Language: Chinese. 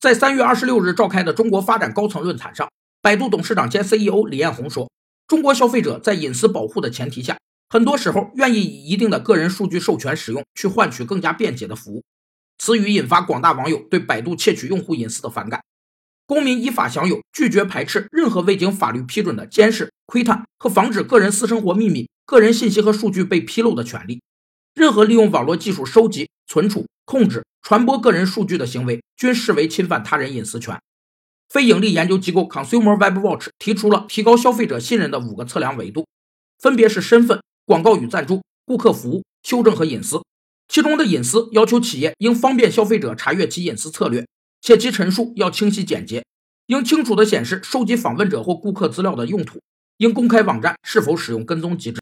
在三月二十六日召开的中国发展高层论坛上，百度董事长兼 CEO 李彦宏说：“中国消费者在隐私保护的前提下，很多时候愿意以一定的个人数据授权使用去换取更加便捷的服务。”此语引发广大网友对百度窃取用户隐私的反感。公民依法享有拒绝排斥任何未经法律批准的监视、窥探和防止个人私生活秘密、个人信息和数据被披露的权利。任何利用网络技术收集、存储、控制。传播个人数据的行为均视为侵犯他人隐私权。非盈利研究机构 Consumer Web Watch 提出了提高消费者信任的五个测量维度，分别是身份、广告与赞助、顾客服务、修正和隐私。其中的隐私要求企业应方便消费者查阅其隐私策略，且其陈述要清晰简洁，应清楚地显示收集访问者或顾客资料的用途，应公开网站是否使用跟踪机制。